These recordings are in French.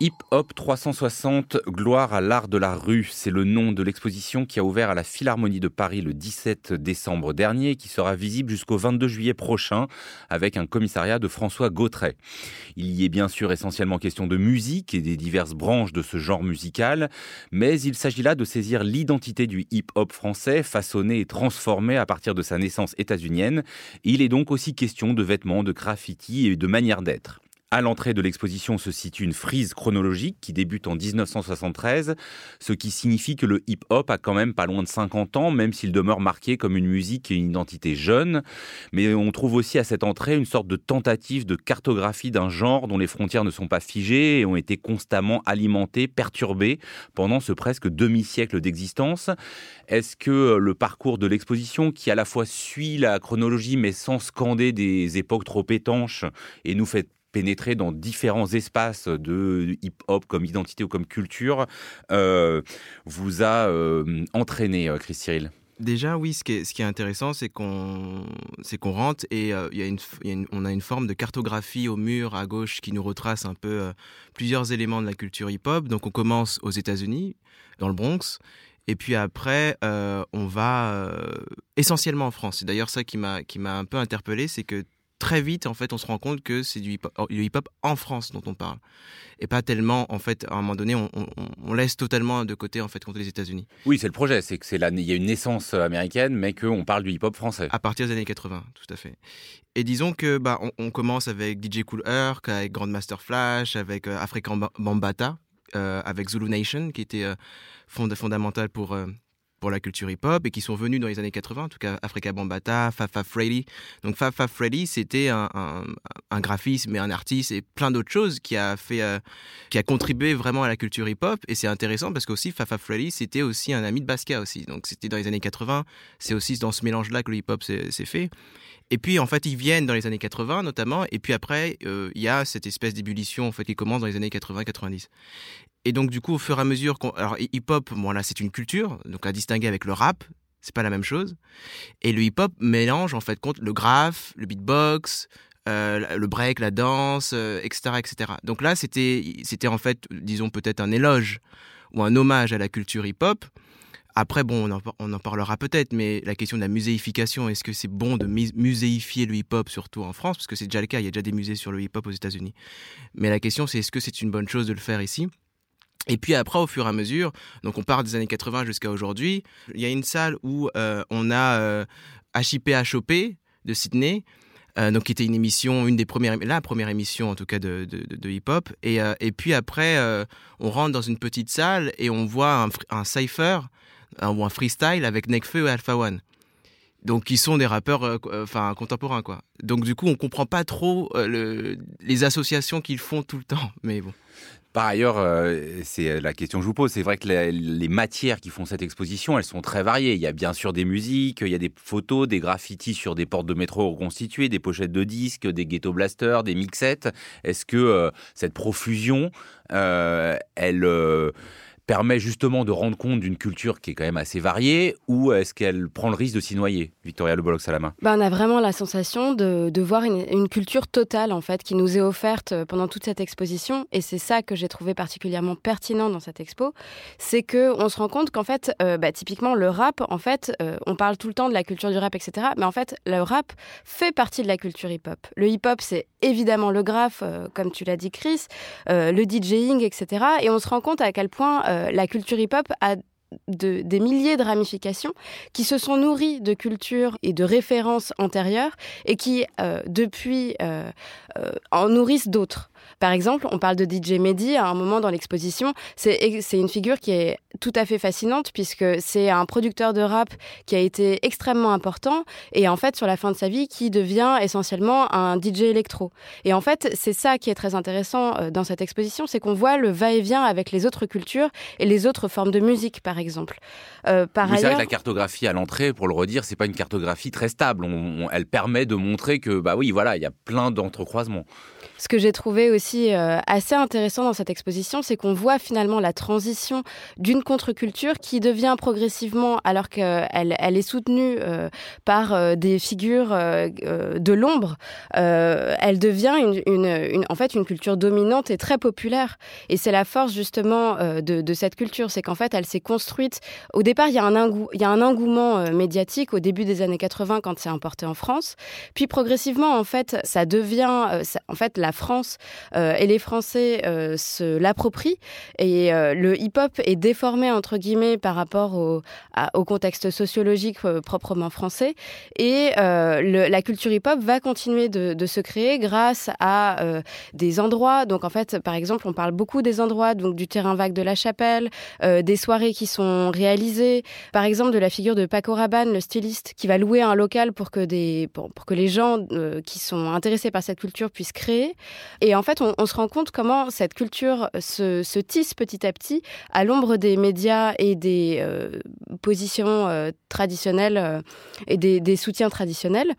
Hip Hop 360, gloire à l'art de la rue, c'est le nom de l'exposition qui a ouvert à la Philharmonie de Paris le 17 décembre dernier et qui sera visible jusqu'au 22 juillet prochain avec un commissariat de François Gautret. Il y est bien sûr essentiellement question de musique et des diverses branches de ce genre musical, mais il s'agit là de saisir l'identité du hip hop français, façonné et transformé à partir de sa naissance états-unienne. Il est donc aussi question de vêtements, de graffiti et de manière d'être. À l'entrée de l'exposition se situe une frise chronologique qui débute en 1973, ce qui signifie que le hip-hop a quand même pas loin de 50 ans, même s'il demeure marqué comme une musique et une identité jeune. Mais on trouve aussi à cette entrée une sorte de tentative de cartographie d'un genre dont les frontières ne sont pas figées et ont été constamment alimentées, perturbées pendant ce presque demi-siècle d'existence. Est-ce que le parcours de l'exposition, qui à la fois suit la chronologie mais sans scander des époques trop étanches et nous fait pénétrer dans différents espaces de hip-hop comme identité ou comme culture, euh, vous a euh, entraîné, euh, Chris Cyril? Déjà, oui, ce qui est, ce qui est intéressant, c'est qu'on rentre et on a une forme de cartographie au mur à gauche qui nous retrace un peu plusieurs éléments de la culture hip-hop. Donc, on commence aux États-Unis, dans le Bronx, et puis après, on va essentiellement en France. C'est d'ailleurs ça qui m'a un peu interpellé, c'est que très vite, en fait, on se rend compte que c'est du hip-hop en France dont on parle. Et pas tellement, en fait, à un moment donné, on, laisse totalement de côté, en fait, contre les États-Unis. Oui, c'est le projet. C'est que c'est il y a une naissance américaine, mais qu'on parle du hip-hop français. À partir des années 80, tout à fait. Et disons que, bah, on, commence avec DJ Cool Herc, avec Grandmaster Flash, avec euh, African Bambata, euh, avec Zulu Nation, qui était euh, fondamental pour pour la culture hip-hop et qui sont venus dans les années 80, en tout cas Africa Bambata, Fafa Freddy. Donc Fafa Freddy, c'était un, un, un, graphisme et un artiste et plein d'autres choses qui a fait, euh, qui a contribué vraiment à la culture hip-hop. Et c'est intéressant parce qu'aussi Fafa Freddy, c'était aussi un ami de Basquiat aussi. Donc c'était dans les années 80. C'est aussi dans ce mélange-là que le hip-hop s'est fait. Et puis en fait, ils viennent dans les années 80 notamment. Et puis après, euh, il y a cette espèce d'ébullition en fait qui commence dans les années 80-90. Et donc, du coup, au fur et à mesure qu'on. Alors, hip-hop, bon, là, c'est une culture, donc à distinguer avec le rap, c'est pas la même chose. Et le hip-hop mélange, en fait, le graphe, le beatbox, euh, le break, la danse, etc., euh, etc. Donc là, c'était, c'était en fait, disons, peut-être un éloge ou un hommage à la culture hip-hop. Après, bon, on en, on en parlera peut-être, mais la question de la muséification, est-ce que c'est bon de muséifier le hip-hop, surtout en France? Parce que c'est déjà le cas, il y a déjà des musées sur le hip-hop aux États-Unis. Mais la question, c'est est-ce que c'est une bonne chose de le faire ici? Et puis après, au fur et à mesure, donc on part des années 80 jusqu'à aujourd'hui, il y a une salle où euh, on a euh, HIP de Sydney, euh, donc qui était une émission, une des premières, la première émission en tout cas de, hip-hop. Et, euh, et puis après, on rentre dans une petite salle et on voit un, un cypher ou un freestyle avec Nekfeu et Alpha One. Donc, qui sont des rappeurs enfin contemporains, quoi. Donc, du coup, on comprend pas trop le, les associations qu'ils font tout le temps. Mais bon. Par ailleurs, euh, c'est la question que je vous pose. C'est vrai que les, matières qui font cette exposition, elles sont très variées. Il y a bien sûr des musiques, il y a des photos, des graffitis sur des portes de métro reconstituées, des pochettes de disques, des ghetto blasters, des mixettes. Est-ce que euh, cette profusion, euh, elle permet justement de rendre compte d'une culture qui est quand même assez variée ou est-ce qu'elle prend le risque de s'y noyer Victoria Le Bollox à la main bah, On a vraiment la sensation de, voir une, culture totale en fait qui nous est offerte pendant toute cette exposition et c'est ça que j'ai trouvé particulièrement pertinent dans cette expo, c'est que on se rend compte qu'en fait, euh, bah, typiquement le rap, en fait, euh, on parle tout le temps de la culture du rap, etc. Mais en fait, le rap fait partie de la culture hip-hop. Le hip-hop, c'est évidemment le graphe, euh, comme tu l'as dit Chris, le DJing, etc. Et on se rend compte à quel point euh, la culture hip-hop a des milliers de ramifications qui se sont nourries de cultures et de références antérieures et qui, euh, depuis, euh, en nourrissent d'autres. Par exemple, on parle de DJ Mehdi à un moment dans l'exposition. C'est une figure qui est tout à fait fascinante puisque c'est un producteur de rap qui a été extrêmement important et en fait, sur la fin de sa vie, qui devient essentiellement un DJ électro. Et en fait, c'est ça qui est très intéressant euh, dans cette exposition, c'est qu'on voit le va-et-vient avec les autres cultures et les autres formes de musique, par exemple. Euh, par ailleurs... que la cartographie à l'entrée, pour le redire, c'est pas une cartographie très stable. elle permet de montrer que, bah oui, voilà, il y a plein d'entrecroisements. Ce que j'ai trouvé aussi euh, assez intéressant dans cette exposition, c'est qu'on voit finalement la transition d'une contre-culture qui devient progressivement, alors qu'elle elle est soutenue euh, par euh, des figures de l'ombre, elle devient en fait une culture dominante et très populaire. Et c'est la force justement de, cette culture, c'est qu'en fait elle s'est construite. Au départ, il y a un, engouement médiatique au début des années 80 quand c'est importé en France, puis progressivement en fait ça devient, en fait la France et les Français euh, se l'approprient et euh, le hip-hop est déformé entre guillemets par rapport au, contexte sociologique proprement français et la culture hip-hop va continuer de, se créer grâce à des endroits. Donc en fait, par exemple, on parle beaucoup des endroits, donc du terrain vague de la Chapelle, des soirées qui sont réalisées, par exemple de la figure de Paco Rabanne, le styliste, qui va louer un local pour que les gens qui sont intéressés par cette culture puissent créer. Fait, on, se rend compte comment cette culture se, tisse petit à petit à l'ombre des médias et des euh, positions euh, traditionnelles euh, et des, soutiens traditionnels.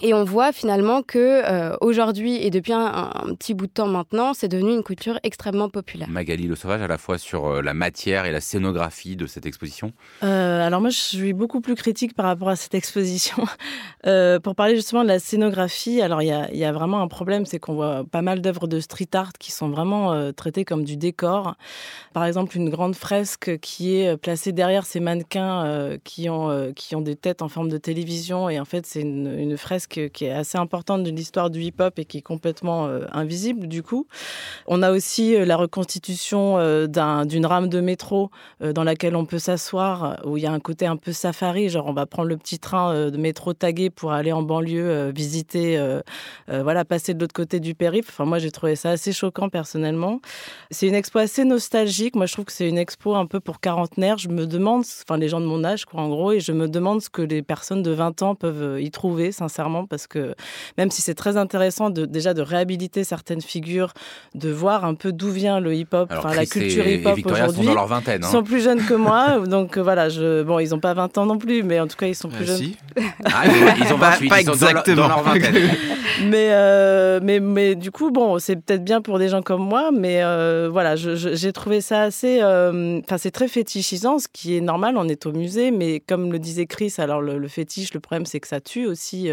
Et on voit finalement que euh, aujourd'hui et depuis un, petit bout de temps maintenant, c'est devenu une culture extrêmement populaire. Magali Le Sauvage, à la fois sur euh, la matière et la scénographie de cette exposition. Euh, alors moi, je suis beaucoup plus critique par rapport à cette exposition. pour parler justement de la scénographie, alors il y a, y a, vraiment un problème, c'est qu'on voit pas mal d'œuvres de street art qui sont vraiment traitées comme du décor. Par exemple, une grande fresque qui est placée derrière ces mannequins qui ont qui ont des têtes en forme de télévision et en fait c'est une, une fresque qui est assez importante de l'histoire du hip-hop et qui est complètement euh, invisible du coup. On a aussi euh, la reconstitution euh, d'une rame de métro dans laquelle on peut s'asseoir, où il y a un côté un peu safari, genre on va prendre le petit train de métro tagué pour aller en banlieue visiter, voilà, passer de l'autre côté du périph'. Enfin, moi, j'ai trouvé ça assez choquant personnellement. C'est une expo assez nostalgique. Moi, je trouve que c'est une expo un peu pour quarantenaire. Je me demande, enfin, les gens de mon âge, quoi, en gros, et je me demande ce que les personnes de 20 ans peuvent y trouver, sincèrement parce que même si c'est très intéressant de, déjà de réhabiliter certaines figures, de voir un peu d'où vient le hip-hop, enfin la culture hip-hop aujourd'hui. sont dans leur vingtaine. Ils sont plus jeunes que moi, donc euh, voilà, je, bon, ils n'ont pas 20 ans non plus, mais en tout cas, ils sont plus euh, jeunes. Si. Ah, ils ont 28, pas, exactement. Dans leur, vingtaine. mais, euh, mais, mais du coup, bon, c'est peut-être bien pour des gens comme moi, mais voilà, j'ai trouvé ça assez. Enfin, c'est très fétichisant, ce qui est normal, on est au musée, mais comme le disait Chris, alors le, le fétiche, le problème, c'est que ça tue aussi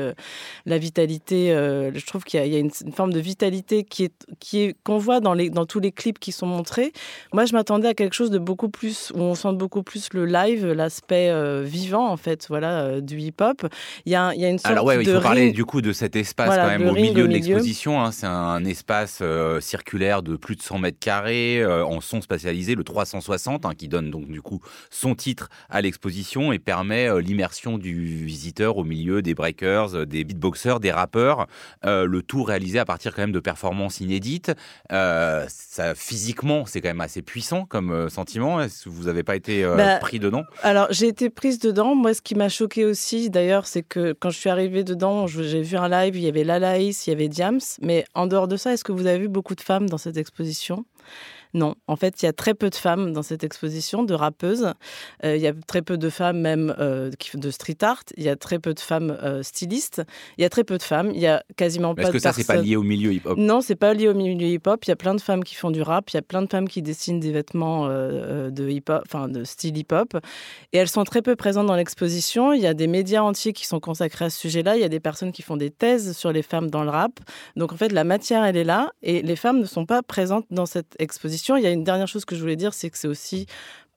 la vitalité. Euh, je trouve qu'il y, a une, forme de vitalité qui est qui est qu'on voit dans les dans tous les clips qui sont montrés. Moi, je m'attendais à quelque chose de beaucoup plus où on sent beaucoup plus le live, l'aspect euh, vivant en fait, voilà, euh, du hip-hop. Il y a, il y a une sorte Alors ouais, il faut parler du coup de cet espace quand même au milieu de l'exposition. Hein. C'est un espace circulaire de plus de 100 mètres carrés en son spatialisé, le 360, hein, qui donne donc du coup son titre à l'exposition et permet l'immersion du visiteur au milieu des breakers, des beatboxers, des rappeurs, euh, le tout réalisé à partir quand même de performances inédites. Euh, ça, physiquement, c'est quand même assez puissant comme euh, sentiment. Est-ce que vous n'avez pas été bah, pris dedans? Alors, j'ai été prise dedans. Moi, ce qui m'a choqué aussi, d'ailleurs, c'est que quand je suis arrivée dedans, j'ai vu un live, il y avait Lalaïs, il y avait Diams. Mais en dehors de ça, est-ce que vous avez vu beaucoup de femmes dans cette exposition? Non, en fait, il y a très peu de femmes dans cette exposition de rappeuses. Euh, il y a très peu de femmes même euh, de street art. Il y a très peu de femmes euh, stylistes. Il y a très peu de femmes. Il y a quasiment pas de Est-ce que ça, c'est pas lié au milieu hip-hop? Non, c'est pas lié au milieu hip-hop. Il y a plein de femmes qui font du rap. Il y a plein de femmes qui dessinent des vêtements de hip-hop, enfin de style hip-hop. Et elles sont très peu présentes dans l'exposition. Il y a des médias entiers qui sont consacrés à ce sujet-là. Il y a des personnes qui font des thèses sur les femmes dans le rap. Donc en fait, la matière, elle est là. Et les femmes ne sont pas présentes dans cette exposition. Il y a une dernière chose que je voulais dire, c'est que c'est aussi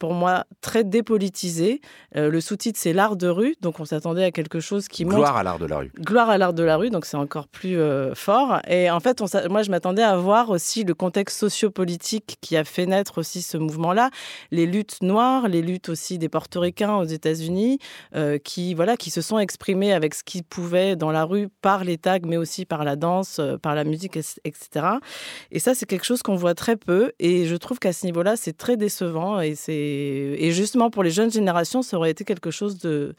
pour moi très dépolitisé. Euh, le sous-titre, c'est l'art de rue, donc on s'attendait à quelque chose qui montre... Gloire à l'art de la rue. Gloire à l'art de la rue, donc c'est encore plus euh, fort. Et en fait, on moi, je m'attendais à voir aussi le contexte sociopolitique qui a fait naître aussi ce mouvement-là, les luttes noires, les luttes aussi des portoricains aux États-Unis, euh, qui voilà, qui se sont exprimés avec ce qu'ils pouvaient dans la rue par les tags, mais aussi par la danse, par la musique, etc. Et ça, c'est quelque chose qu'on voit très peu. Et je trouve qu'à ce niveau-là, c'est très décevant et c'est et, justement, pour les jeunes générations, ça aurait été quelque chose de,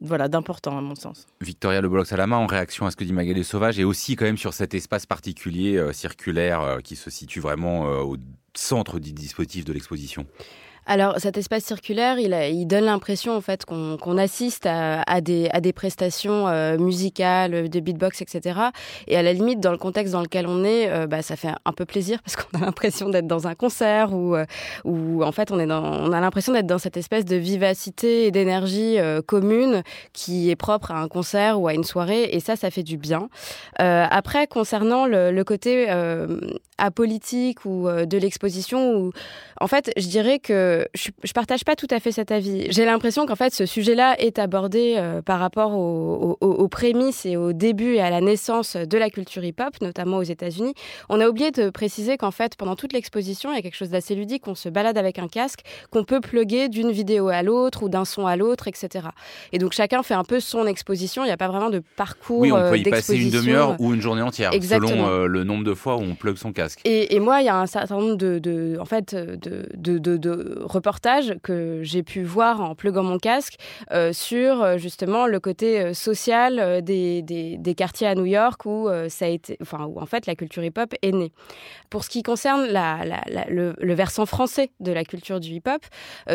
voilà, d'important à mon sens. Victoria Le Bloc Salama, en réaction à ce que dit Magali Sauvage, et aussi quand même sur cet espace particulier euh, circulaire euh, qui se situe vraiment euh, au centre du dispositif de l'exposition. Alors cet espace circulaire, il, donne l'impression en fait qu'on assiste à, des, prestations euh, musicales, de beatbox, etc. Et à la limite, dans le contexte dans lequel on est, euh, bah, ça fait un peu plaisir parce qu'on a l'impression d'être dans un concert ou en fait on, a l'impression d'être dans cette espèce de vivacité et d'énergie commune qui est propre à un concert ou à une soirée. Et ça, ça fait du bien. après, concernant le, côté apolitique ou de l'exposition, en fait, je dirais que je, je partage pas tout à fait cet avis. J'ai l'impression qu'en fait, ce sujet-là est abordé euh, par rapport aux, prémices et au début et à la naissance de la culture hip-hop, notamment aux États-Unis. On a oublié de préciser qu'en fait, pendant toute l'exposition, il y a quelque chose d'assez ludique. On se balade avec un casque qu'on peut plugger d'une vidéo à l'autre ou d'un son à l'autre, etc. Et donc chacun fait un peu son exposition. Il n'y a pas vraiment de parcours. Oui, on peut y passer une demi-heure ou une journée entière, selon euh, le nombre de fois où on plug son casque. Et, et moi, il y a un certain nombre de, de en fait, de de, de, reportages que j'ai pu voir en pluguant mon casque euh, sur euh, justement le côté euh, social des, des, quartiers à New York où ça a été, enfin où en fait la culture hip-hop est née. Pour ce qui concerne la, le, le, versant français de la culture du hip-hop,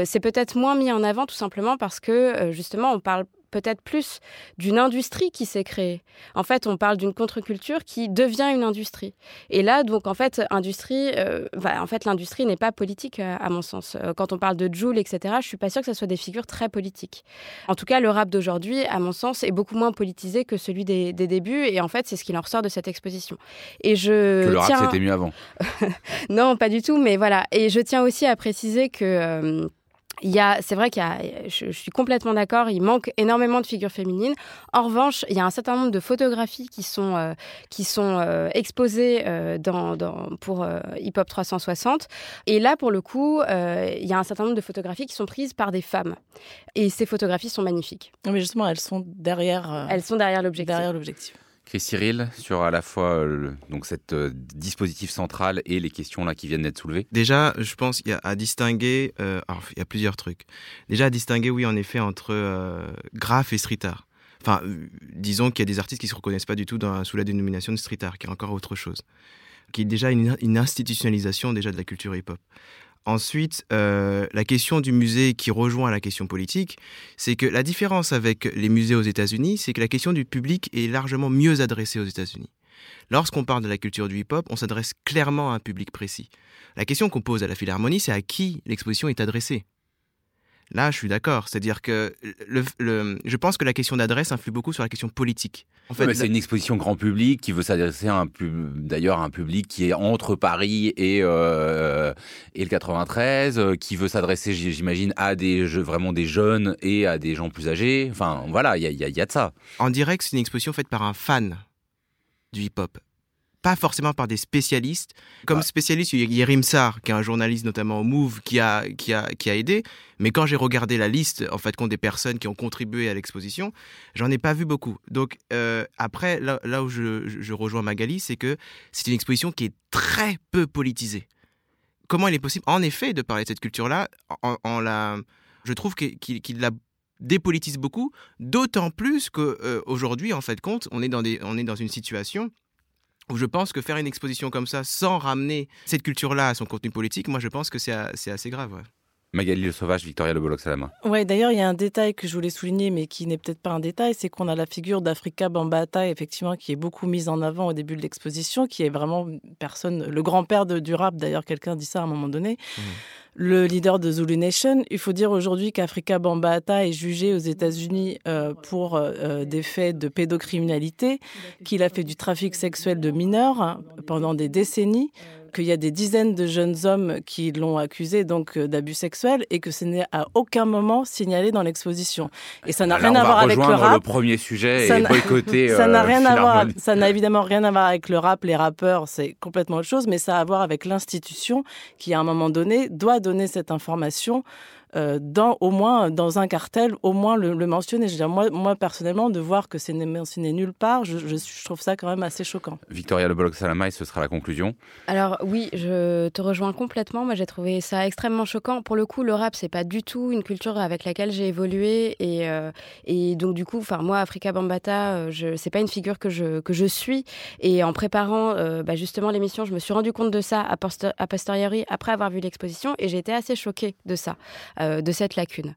c'est peut-être moins mis en avant tout simplement parce que justement on parle peut-être plus d'une industrie qui s'est créée. En fait, on parle d'une contre-culture qui devient une industrie. Et là, donc, en fait, industrie, euh, en fait, l'industrie n'est pas politique, euh, à mon sens. Euh, quand on parle de Joule, etc., je suis pas sûre que ce soit des figures très politiques. En tout cas, le rap d'aujourd'hui, à mon sens, est beaucoup moins politisé que celui des, débuts. Et en fait, c'est ce qui en ressort de cette exposition. Et je que le rap, c'était mieux avant. non, pas du tout. Mais voilà. Et je tiens aussi à préciser que il y a, c'est vrai qu'il y a, je, suis complètement d'accord, il manque énormément de figures féminines. En revanche, il y a un certain nombre de photographies qui sont, euh, qui sont euh, exposées euh, dans, dans, pour Hip Hop 360. Et là, pour le coup, il y a un certain nombre de photographies qui sont prises par des femmes. Et ces photographies sont magnifiques. Mais justement, elles sont derrière. elles sont derrière l'objectif. Derrière l'objectif. Chris Cyril, sur à la fois le, donc cette euh, dispositif central et les questions là qui viennent d'être soulevées Déjà, je pense qu'il y a à distinguer, euh, alors, il y a plusieurs trucs. Déjà à distinguer, oui, en effet, entre euh, graph et street art. Enfin, disons qu'il y a des artistes qui se reconnaissent pas du tout dans, sous la dénomination de street art, qui est encore autre chose, qui est déjà une, une institutionnalisation déjà de la culture hip-hop. Ensuite, euh, la question du musée qui rejoint la question politique, c'est que la différence avec les musées aux États-Unis, c'est que la question du public est largement mieux adressée aux États-Unis. Lorsqu'on parle de la culture du hip-hop, on s'adresse clairement à un public précis. La question qu'on pose à la Philharmonie, c'est à qui l'exposition est adressée. Là, je suis d'accord. C'est-à-dire que le, je pense que la question d'adresse influe beaucoup sur la question politique. En fait, c'est une exposition grand public qui veut s'adresser à un d'ailleurs un public qui est entre Paris et euh, et le 93, euh, qui veut s'adresser, j'imagine, à des vraiment des jeunes et à des gens plus âgés. Enfin, voilà, il y a, y a de ça. En direct, c'est une exposition faite par un fan du hip-hop pas forcément par des spécialistes. Comme spécialiste, il y a Rimsar, qui est un journaliste notamment au Move, qui a, qui a, qui a aidé. Mais quand j'ai regardé la liste, en fait, compte des personnes qui ont contribué à l'exposition, j'en ai pas vu beaucoup. Donc, euh, après, là, là, où je, je rejoins Magali, c'est que c'est une exposition qui est très peu politisée. Comment il est possible, en effet, de parler de cette culture-là en, la... Je trouve qu'il la dépolitise beaucoup, d'autant plus qu'aujourd'hui, euh, en fait, compte, on est dans, des, on est dans une situation où je pense que faire une exposition comme ça sans ramener cette culture-là à son contenu politique, moi je pense que c'est assez grave. Magali Le Sauvage, Victoria Le Bolox à la main. Ouais, d'ailleurs, il y a un détail que je voulais souligner, mais qui n'est peut-être pas un détail, c'est qu'on a la figure d'Africa Bambata, effectivement, qui est beaucoup mise en avant au début de l'exposition, qui est vraiment personne, le grand-père du rap, d'ailleurs, quelqu'un dit ça à un moment donné. Mmh le leader de Zulu Nation. Il faut dire aujourd'hui qu'Africa Bambata est jugé aux États-Unis euh, pour euh, euh, des faits de pédocriminalité, qu'il a fait du trafic sexuel de mineurs hein, pendant des décennies qu'il y a des dizaines de jeunes hommes qui l'ont accusé donc euh, d'abus sexuels et que ce n'est à aucun moment signalé dans l'exposition. Et ça n'a rien à voir avec le rap. Le premier sujet ça boycotter. ça n'a euh, rien à voir. Ça n'a évidemment rien à voir avec le rap. Les rappeurs, c'est complètement autre chose, mais ça a à voir avec l'institution qui, à un moment donné, doit donner cette information dans, au moins dans un cartel, au moins le, mentionner. Je veux dire, moi, moi, personnellement, de voir que c'est mentionné nulle part, je, je, trouve ça quand même assez choquant. Victoria Le Salamay, ce sera la conclusion. Alors oui, je te rejoins complètement. Moi, j'ai trouvé ça extrêmement choquant. Pour le coup, le rap, c'est pas du tout une culture avec laquelle j'ai évolué et, euh, et donc du coup, enfin moi, Africa Bambata, euh, je c'est pas une figure que je que je suis. Et en préparant bah, justement l'émission, je me suis rendu compte de ça à, a posteriori après avoir vu l'exposition et j'ai été assez choquée de ça. Euh, de cette lacune.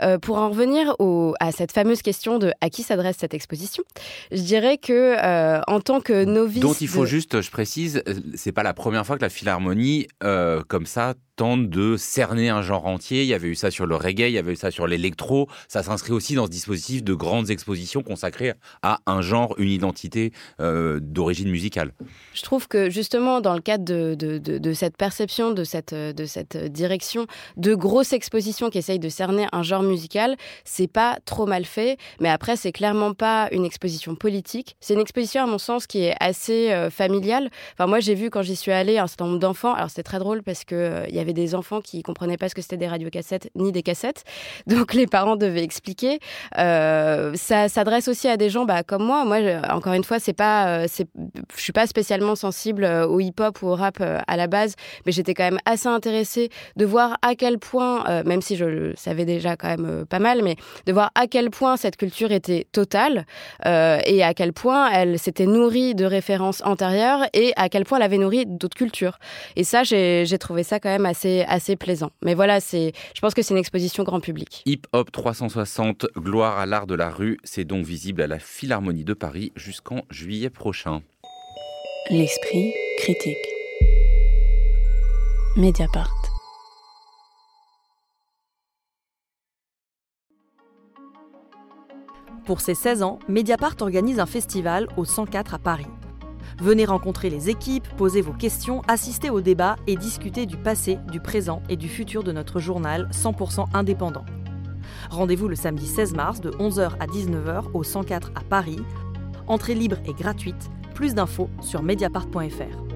Euh, pour en revenir à cette fameuse question de à qui s'adresse cette exposition, je dirais que euh, en tant que novice, dont il faut juste, je précise, c'est pas la première fois que la Philharmonie comme ça tente de cerner un genre entier. Il y avait eu ça sur le reggae, il y avait eu ça sur l'électro. Ça s'inscrit aussi dans ce dispositif de grandes expositions consacrées à un genre, une identité euh, d'origine musicale. Je trouve que justement, dans le cadre de, cette perception, de cette, direction de grosses expositions qui essayent de cerner un genre musical, c'est pas trop mal fait. Mais après, c'est clairement pas une exposition politique. C'est une exposition, à mon sens, qui est assez euh, familiale. Enfin, moi, j'ai vu quand j'y suis allée un certain nombre d'enfants. Alors, c'était très drôle parce que euh, il y avait des enfants qui comprenaient pas ce que c'était des radiocassettes ni des cassettes. Donc les parents devaient expliquer. Euh, ça s'adresse aussi à des gens bah, comme moi. Moi, encore une fois, c'est pas, euh, c'est, je suis pas spécialement sensible euh, au hip-hop ou au rap à la base, mais j'étais quand même assez intéressée de voir à quel point, même si je le savais déjà quand même pas mal, mais de voir à quel point cette culture était totale et à quel point elle s'était nourrie de références antérieures et à quel point elle avait nourri d'autres cultures. Et ça, j'ai, trouvé ça quand même assez assez, plaisant. Mais voilà, c'est, je pense que c'est une exposition grand public. Hip Hop 360, gloire à l'art de la rue, c'est donc visible à la Philharmonie de Paris jusqu'en juillet prochain. L'esprit critique. Mediapart. Pour ses 16 ans, Mediapart organise un festival au 104 à Paris. Venez rencontrer les équipes, poser vos questions, assister au débat et discuter du passé, du présent et du futur de notre journal 100% indépendant. Rendez-vous le samedi 16 mars de 11h à 19h au 104 à Paris. Entrée libre et gratuite. Plus d'infos sur mediapart.fr.